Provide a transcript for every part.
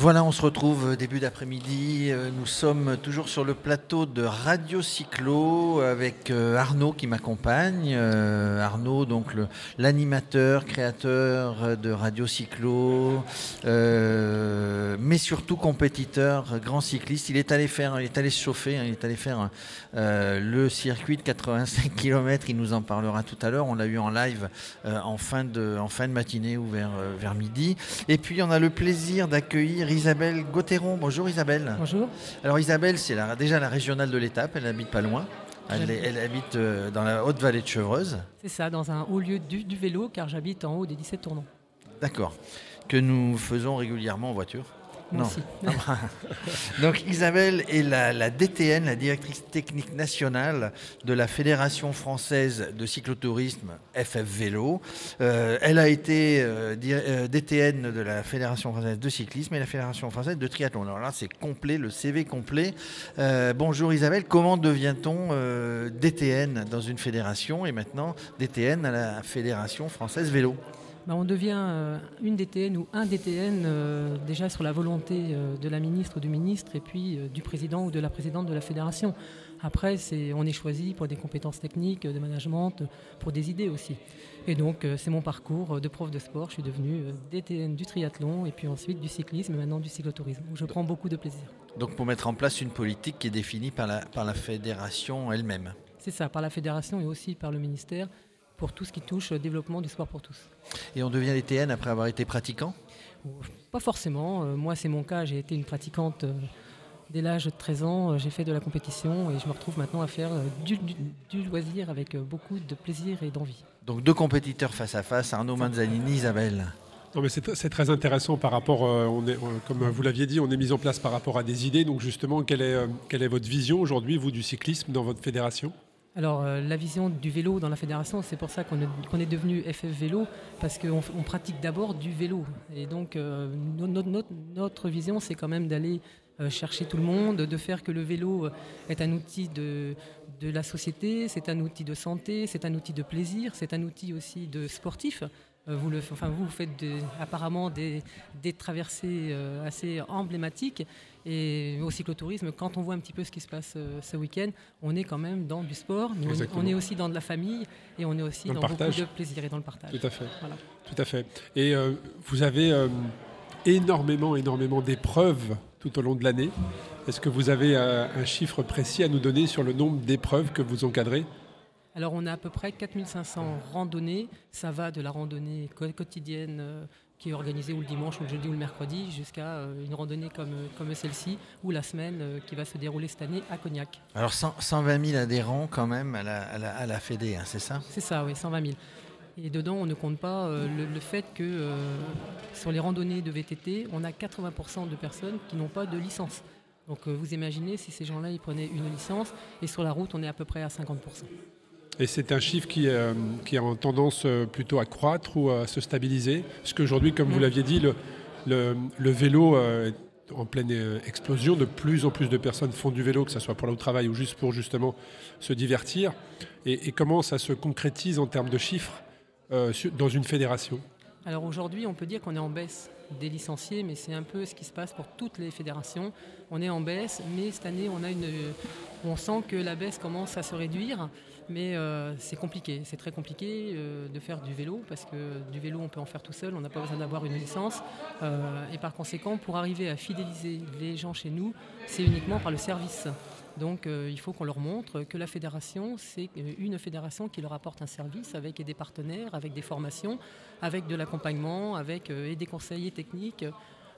Voilà, on se retrouve début d'après-midi. Euh, Nous sommes toujours sur le plateau de Radio Cyclo avec euh, Arnaud qui m'accompagne. Euh, Arnaud, donc l'animateur, créateur de Radio Cyclo, euh, mais surtout compétiteur, grand cycliste. Il est allé faire, il est allé se chauffer, hein, il est allé faire euh, le circuit de 85 km. Il nous en parlera tout à l'heure. On l'a eu en live euh, en fin de, matinée ou euh, vers midi. Et puis on a le plaisir d'accueillir Isabelle Gauthieron. Bonjour Isabelle. Bonjour. Alors Isabelle, c'est la- déjà la régionale de l'étape, elle habite pas loin. Elle habite euh, dans la haute vallée de Chevreuse. C'est ça, dans un haut lieu du, du vélo, car j'habite en haut des 17 tournants. D'accord. Que nous faisons régulièrement en voiture. Non. aussi. Donc Isabelle est la, la DTN, la directrice technique nationale de la Fédération française de cyclotourisme FF Vélo. Euh, elle a été euh, di- euh, DTN de la Fédération française de cyclisme et la Fédération française de triathlon. Alors là, c'est complet, le CV complet. Euh, bonjour Isabelle, comment devient-on DTN dans une fédération et maintenant DTN à la Fédération française vélo? Bah, on devient euh, une DTN ou un DTN euh, déjà sur la volonté euh, de la ministre ou du ministre et puis du président ou de la présidente de la fédération. Après, c'est, on est choisi pour des compétences techniques, de management, pour des idées aussi. Et donc, c'est mon parcours de prof de sport. Je suis devenu DTN du triathlon et puis ensuite du cyclisme et maintenant du cyclotourisme, où je prends beaucoup de plaisir. Donc pour mettre en place une politique qui est définie par la, par la fédération elle-même. C'est ça, par la fédération et aussi par le ministère, pour tout ce qui touche au développement du sport pour tous. Et on devient DTN après avoir été pratiquant? Pas forcément. Euh, moi, c'est mon cas. J'ai été une pratiquante euh, dès l'âge de 13 ans. Euh, J'ai fait de la compétition et je me retrouve maintenant à faire du, du- du loisir avec beaucoup de plaisir et d'envie. Donc deux compétiteurs face à face, Arnaud Manzanini, Isabelle. Non, mais c'est c'est très intéressant par rapport, euh, on est, euh, comme vous l'aviez dit, on est mis en place par rapport à des idées. Donc justement, quelle est, euh, quelle est votre vision aujourd'hui, vous, du cyclisme dans votre fédération? Alors, euh, la vision du vélo dans la fédération, c'est pour ça qu'on est, devenu FF Vélo, parce qu'on on pratique d'abord du vélo. Et donc, euh, no- no- no- notre vision, c'est quand même d'aller euh, chercher tout le monde, de faire que le vélo est un outil de la société, c'est un outil de santé, c'est un outil de plaisir, c'est un outil aussi de sportif. Euh, Vous, le, enfin, vous, faites apparemment des, des traversées euh, assez emblématiques. Et au cyclotourisme, quand on voit un petit peu ce qui se passe euh, ce week-end, on est quand même dans du sport, mais on- est aussi dans de la famille et on est aussi Dans le dans, beaucoup de plaisir et dans le partage. Tout à fait. Voilà. Tout à fait. Et euh, vous avez euh, énormément, énormément d'épreuves tout au long de l'année. Est-ce que vous avez euh, un chiffre précis à nous donner sur le nombre d'épreuves que vous encadrez? Alors on a à peu près 4500 randonnées. Ça va de la randonnée quotidienne euh, qui est organisée ou le dimanche ou le jeudi ou le mercredi jusqu'à euh, une randonnée comme, comme celle-ci ou la semaine euh, qui va se dérouler cette année à Cognac. Alors 100 120 000 adhérents quand même à la, à la, à la Fédé, hein, c'est ça? C'est ça, oui, 120 000. Et dedans, on ne compte pas euh, le, le fait que euh, sur les randonnées de VTT, on a 80% de personnes qui n'ont pas de licence. Donc euh, vous imaginez si ces gens-là ils prenaient une licence et sur la route on est à peu près à 50%. Et c'est un chiffre qui, euh, qui est en tendance euh, plutôt à croître ou à se stabiliser Parce qu'aujourd'hui, comme vous Mm. l'aviez dit, le, le- le vélo euh, est en pleine euh, explosion. De plus en plus de personnes font du vélo, que ce soit pour au travail ou juste pour justement se divertir. Et, et comment ça se concrétise en termes de chiffres euh, dans une fédération? Alors aujourd'hui, on peut dire qu'on est en baisse des licenciés, mais c'est un peu ce qui se passe pour toutes les fédérations. On est en baisse, mais cette année, on, a une, on sent que la baisse commence à se réduire. Mais euh, c'est compliqué, c'est très compliqué euh, de faire du vélo parce que du vélo on peut en faire tout seul, on n'a pas besoin d'avoir une licence. Euh, et par conséquent, pour arriver à fidéliser les gens chez nous, c'est uniquement par le service. Donc euh, il faut qu'on leur montre que la fédération, c'est euh, une fédération qui leur apporte un service avec des partenaires, avec des formations, avec de l'accompagnement, avec euh, des conseillers techniques.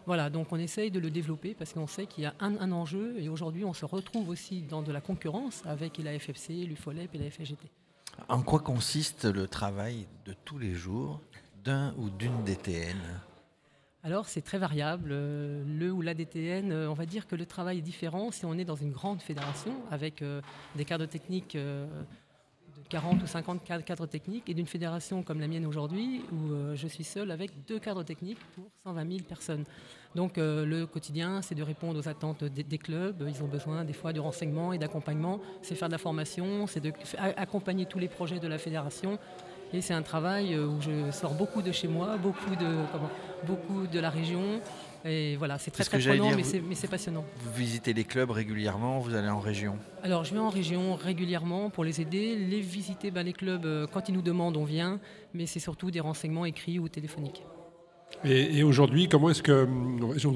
Voilà, donc on essaye de le développer parce qu'on sait qu'il y a un, enjeu et aujourd'hui on se retrouve aussi dans de la concurrence avec la FFC, l'UFOLEP et la FSGT. En quoi consiste le travail de tous les jours d'un ou d'une DTN Alors c'est très variable. Euh, Le ou la DTN, euh, on va dire que le travail est différent si on est dans une grande fédération avec euh, des cadres techniques de 40 ou 50 cadres techniques et d'une fédération comme la mienne aujourd'hui où je suis seul avec deux cadres techniques pour 120 000 personnes. Donc le quotidien, c'est de répondre aux attentes des, clubs. Ils ont besoin des fois de renseignements et d'accompagnement. C'est faire de la formation, c'est d'accompagner tous les projets de la fédération. Et c'est un travail où je sors beaucoup de chez moi, beaucoup de, beaucoup de la région. Et voilà, c'est très très prenant, mais c'est passionnant. Vous visitez les clubs régulièrement, vous allez en région Alors je vais en région régulièrement pour les aider. Les visiter, ben, les clubs, euh, quand ils nous demandent, on vient, mais c'est surtout des renseignements écrits ou téléphoniques. Et, aujourd'hui, comment est-ce que.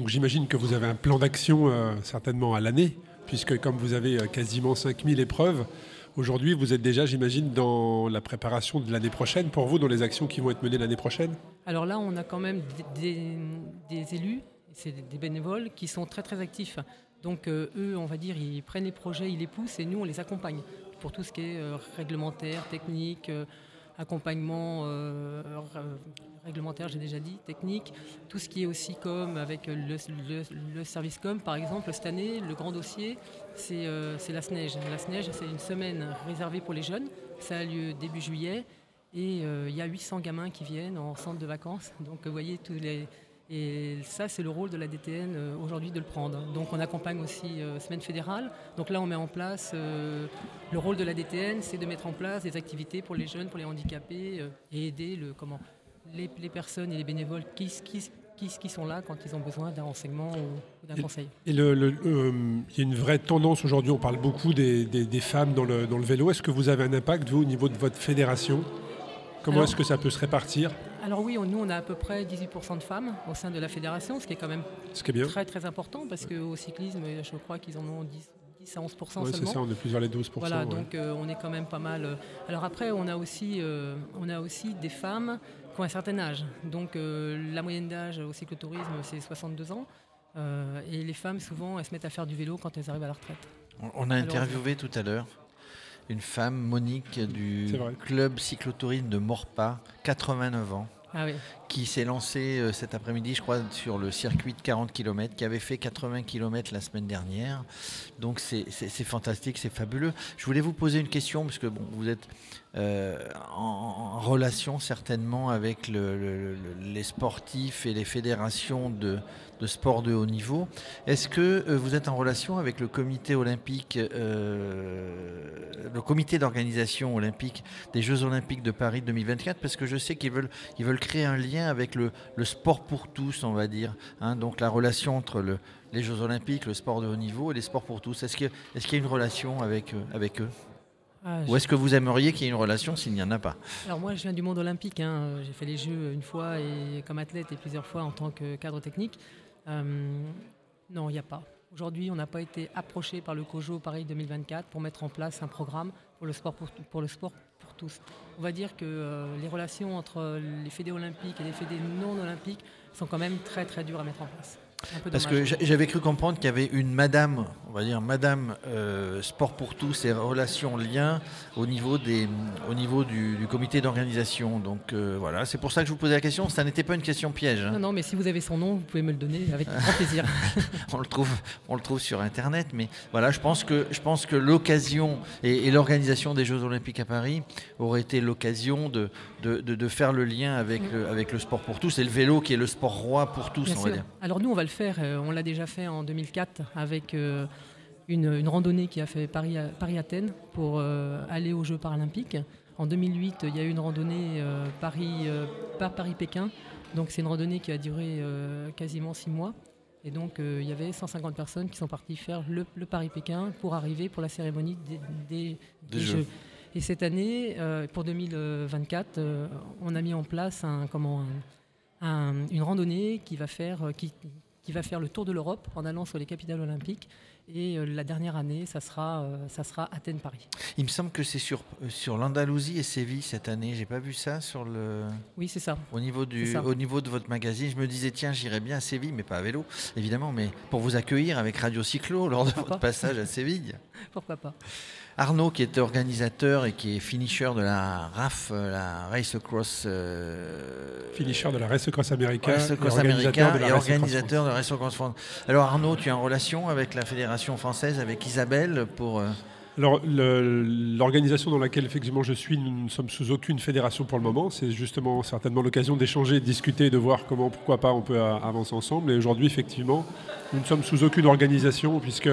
J'imagine que vous avez un plan d'action euh, certainement à l'année, puisque comme vous avez euh, quasiment 5000 épreuves, aujourd'hui vous êtes déjà, j'imagine, dans la préparation de l'année prochaine pour vous, dans les actions qui vont être menées l'année prochaine? Alors là, on a quand même des élus c'est des bénévoles qui sont très très actifs. Donc euh, eux, on va dire, ils prennent les projets, ils les poussent et nous, on les accompagne pour tout ce qui est euh, réglementaire, technique, euh, accompagnement réglementaire, j'ai déjà dit, technique, tout ce qui est aussi comme avec le, service com, par exemple, cette année, le grand dossier, c'est la SNEJ. La SNEJ, c'est une semaine réservée pour les jeunes. Ça a lieu début juillet et il y a 800 gamins qui viennent en centre de vacances. Donc vous voyez, tous les et ça, c'est le rôle de la DTN euh, aujourd'hui de le prendre. Donc on accompagne aussi euh, Semaine fédérale. Donc là, on met en place, euh, le rôle de la DTN, c'est de mettre en place des activités pour les jeunes, pour les handicapés, et aider le, comment, les, personnes et les bénévoles qui, qui, qui, sont là quand ils ont besoin d'un renseignement ou, d'un conseil. Et il y a une vraie tendance aujourd'hui, on parle beaucoup des, des, femmes dans le, dans le vélo. Est-ce que vous avez un impact, vous, au niveau de votre fédération? Comment est-ce que ça peut se répartir? Alors oui, nous on a à peu près 18% de femmes au sein de la fédération, ce qui est quand même très très important parce qu'au cyclisme, je crois qu'ils en ont 10, à 11% oui, c'est ça, on est plus vers les 12%. Voilà, donc euh, on est quand même pas mal. Euh. Alors après, on a aussi, euh, on a aussi des femmes qui ont un certain âge. Donc la moyenne d'âge au cyclotourisme, c'est 62 ans. et les femmes, souvent, elles se mettent à faire du vélo quand elles arrivent à la retraite. On a interviewé tout à l'heure une femme, Monique, du club cyclotourisme de Morpa, 89 ans. Ah qui s'est lancé euh, cet après-midi, je crois, sur le circuit de 40 km, qui avait fait 80 km la semaine dernière. Donc c'est fantastique, c'est fabuleux. Je voulais vous poser une question, parce que bon, vous êtes euh, en, relation certainement avec les sportifs et les fédérations de, de sport de haut niveau. Est-ce que euh, vous êtes en relation avec le comité olympique, le comité d'organisation olympique des Jeux olympiques de Paris 2024 Parce que je sais qu'ils veulent, ils veulent créer un lien avec le, sport pour tous, on va dire. Hein. donc la relation entre les Jeux Olympiques, le sport de haut niveau et les sports pour tous. Est-ce qu'il y, a une relation avec, euh, avec eux? Ah, Ou est-ce que vous aimeriez qu'il y ait une relation s'il n'y en a pas? Alors moi je viens du monde olympique, hein. j'ai fait les Jeux une fois et comme athlète et plusieurs fois en tant que cadre technique. Euh, non, il n'y a pas. Aujourd'hui, on n'a pas été approché par le COJO Paris 2024 pour mettre en place un programme pour le sport pour, tous. On va dire que euh, les relations entre les fédés olympiques et les fédés non olympiques sont quand même très très dures à mettre en place. Parce que j'avais cru comprendre qu'il y avait une madame, on va dire madame euh, sport pour tous et relations liens au niveau, des, au niveau du, comité d'organisation. Donc euh, voilà, c'est pour ça que je vous posais la question. Ça n'était pas une question piège. Hein. Non, non, mais si vous avez son nom, vous pouvez me le donner avec grand plaisir. on, le trouve, on le trouve sur Internet. Mais voilà, je pense que, je pense que l'occasion et, l'organisation des Jeux Olympiques à Paris aurait été l'occasion de, de, de, faire le lien avec, mm. le, avec le sport pour tous et le vélo qui est le sport roi pour tous, on va dire. Alors nous, on va faire. Euh, on l'a déjà fait en 2004 avec euh, une, randonnée qui a fait Paris-Athènes pour euh, aller aux Jeux paralympiques. En 2008, il y a eu une randonnée Paris, Paris-Pékin. Donc c'est une randonnée qui a duré quasiment six mois. Et donc il y avait 150 personnes qui sont parties faire le, Paris-Pékin pour arriver pour la cérémonie des, Jeux. Et cette année, pour 2024, on a mis en place un, comment, une randonnée qui va faire, qui, qui va faire le tour de l'Europe en allant sur les capitales olympiques. Et euh, la dernière année, ça sera, euh, ça sera Athènes-Paris. Il me semble que c'est sur, euh, sur l'Andalousie et Séville cette année. J'ai pas vu ça sur le. Oui, c'est ça. Au niveau, du, au niveau de votre magazine, je me disais, tiens, j'irais bien à Séville, mais pas à vélo, évidemment, mais pour vous accueillir avec Radio Cyclo lors de votre passage à Séville. Pourquoi pas Arnaud, qui est organisateur et qui est finisher de la RAF, la Race Across. Euh, finisher de la Race Across America. Race Across America et organisateur de la Race Across France. Alors Arnaud, tu es en relation avec la Fédération française, avec Isabelle, pour, euh, Alors, l'organisation dans laquelle effectivement je suis, nous ne sommes sous aucune fédération pour le moment. C'est justement certainement l'occasion d'échanger, de discuter, de voir comment, pourquoi pas, on peut avancer ensemble. Et aujourd'hui, effectivement, nous ne sommes sous aucune organisation, puisque,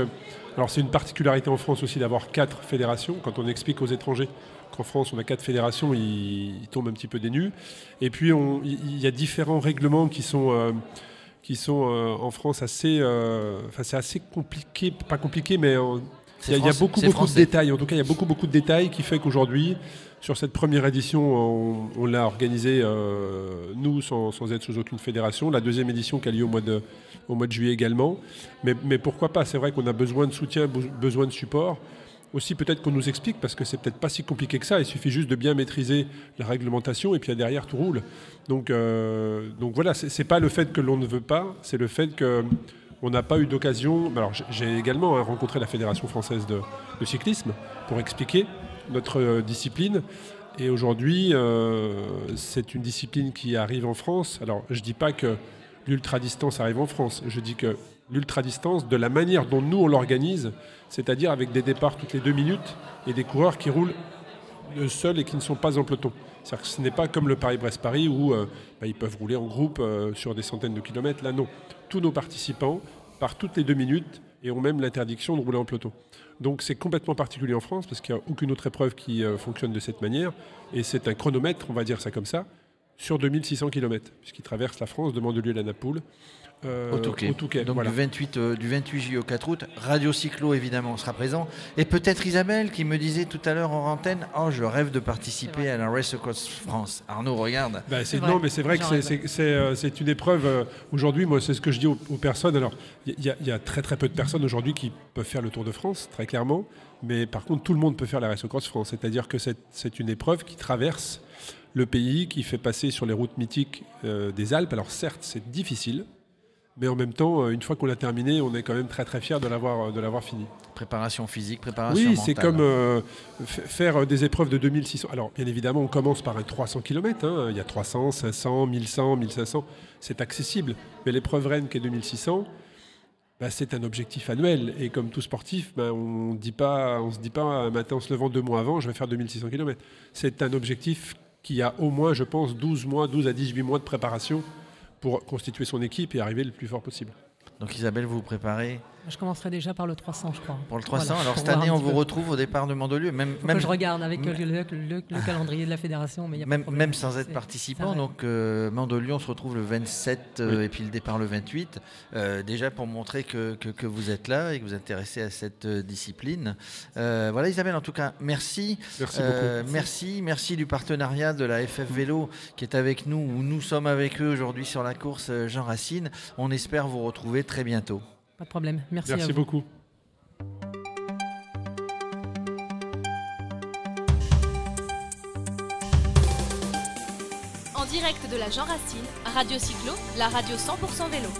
alors c'est une particularité en France aussi d'avoir quatre fédérations. Quand on explique aux étrangers qu'en France on a quatre fédérations, ils, tombent un petit peu des nues. Et puis, il y a différents règlements qui sont euh, qui sont euh, en France assez, euh, enfin c'est assez compliqué, pas compliqué, mais il y, a beaucoup, beaucoup de détails. En tout cas, il y a beaucoup, beaucoup de détails qui fait qu'aujourd'hui, sur cette première édition, on, l'a organisée, euh, nous, sans, être sous aucune fédération. La deuxième édition qui a lieu au mois de, au mois de juillet également. Mais, mais pourquoi pas? C'est vrai qu'on a besoin de soutien, besoin de support. Aussi, peut-être qu'on nous explique, parce que c'est peut-être pas si compliqué que ça. Il suffit juste de bien maîtriser la réglementation et puis derrière, tout roule. Donc, euh, donc voilà, c'est pas le fait que l'on ne veut pas, c'est le fait que on n'a pas eu d'occasion. Alors, j'ai également hein, rencontré la Fédération française de, cyclisme pour expliquer notre euh, discipline. Et aujourd'hui, euh, c'est une discipline qui arrive en France. Alors, je ne dis pas que l'ultra-distance arrive en France. Je dis que l'ultra-distance, de la manière dont nous, on l'organise, c'est-à-dire avec des départs toutes les deux minutes et des coureurs qui roulent seuls et qui ne sont pas en peloton. Cest que ce n'est pas comme le Paris-Brest-Paris où euh, bah, ils peuvent rouler en groupe sur des centaines de kilomètres. Là, non tous nos participants partent toutes les deux minutes et ont même l'interdiction de rouler en peloton. Donc c'est complètement particulier en France parce qu'il n'y a aucune autre épreuve qui euh, fonctionne de cette manière. Et c'est un chronomètre, on va dire ça comme ça, sur 2600 km, puisqu'il traverse la France de Mandelieu à Napoule. Euh, au Touquet. Donc du, 28, euh, du 28 juillet au 4 août, Radio Cyclo évidemment sera présent. Et peut-être Isabelle qui me disait tout à l'heure en antenne Oh, je rêve de participer à la Race Across France. Arnaud, regarde. Bah, non, mais c'est vrai que euh, c'est une épreuve. aujourd'hui, moi, c'est ce que je dis aux, personnes. Alors, il y, a très très peu de personnes aujourd'hui qui peuvent faire le Tour de France, très clairement. Mais par contre, tout le monde peut faire la Race Across France. C'est-à-dire que c'est une épreuve qui traverse le pays, qui fait passer sur les routes mythiques des Alpes. Alors certes, c'est difficile, mais en même temps, euh, une fois qu'on l'a terminé, on est quand même très très fier de l'avoir de l'avoir fini. Préparation physique, préparation Oui, c'est comme euh, faire des épreuves de 2600. Alors, bien évidemment, on commence par un 300 km. Hein. Il y a 300, 500, 1100, 1500. C'est accessible. Mais l'épreuve Rennes qui est 2600, bah, c'est un objectif annuel. Et comme tout sportif, bah, on ne se dit pas un matin en se levant deux mois avant, je vais faire 2600 km. C'est un objectif qui a au moins, je pense, 12 mois, 12 à 18 mois de préparation pour constituer son équipe et arriver le plus fort possible. Donc Isabelle, vous vous préparez Je commencerai déjà par le 300, je crois. Pour le 300, alors cette année, on vous retrouve au départ de Mandelieu. Même, même... je regarde avec le, calendrier de la fédération. Mais même, même sans être participant, donc euh, Mandelieu, on se retrouve le 27 euh, et puis le départ le 28. Euh, déjà pour montrer que, que, vous êtes là et que vous êtes intéressé à cette discipline. voilà Isabelle, en tout cas, merci. Merci beaucoup. Merci, merci du partenariat de la FF Vélo qui est avec nous, ou nous sommes avec eux aujourd'hui sur la course Jean Racine. On espère vous retrouver très bientôt. Pas de problème. Merci, Merci beaucoup. En direct de la Jean Racine, Radio Cyclo, la radio 100% vélo.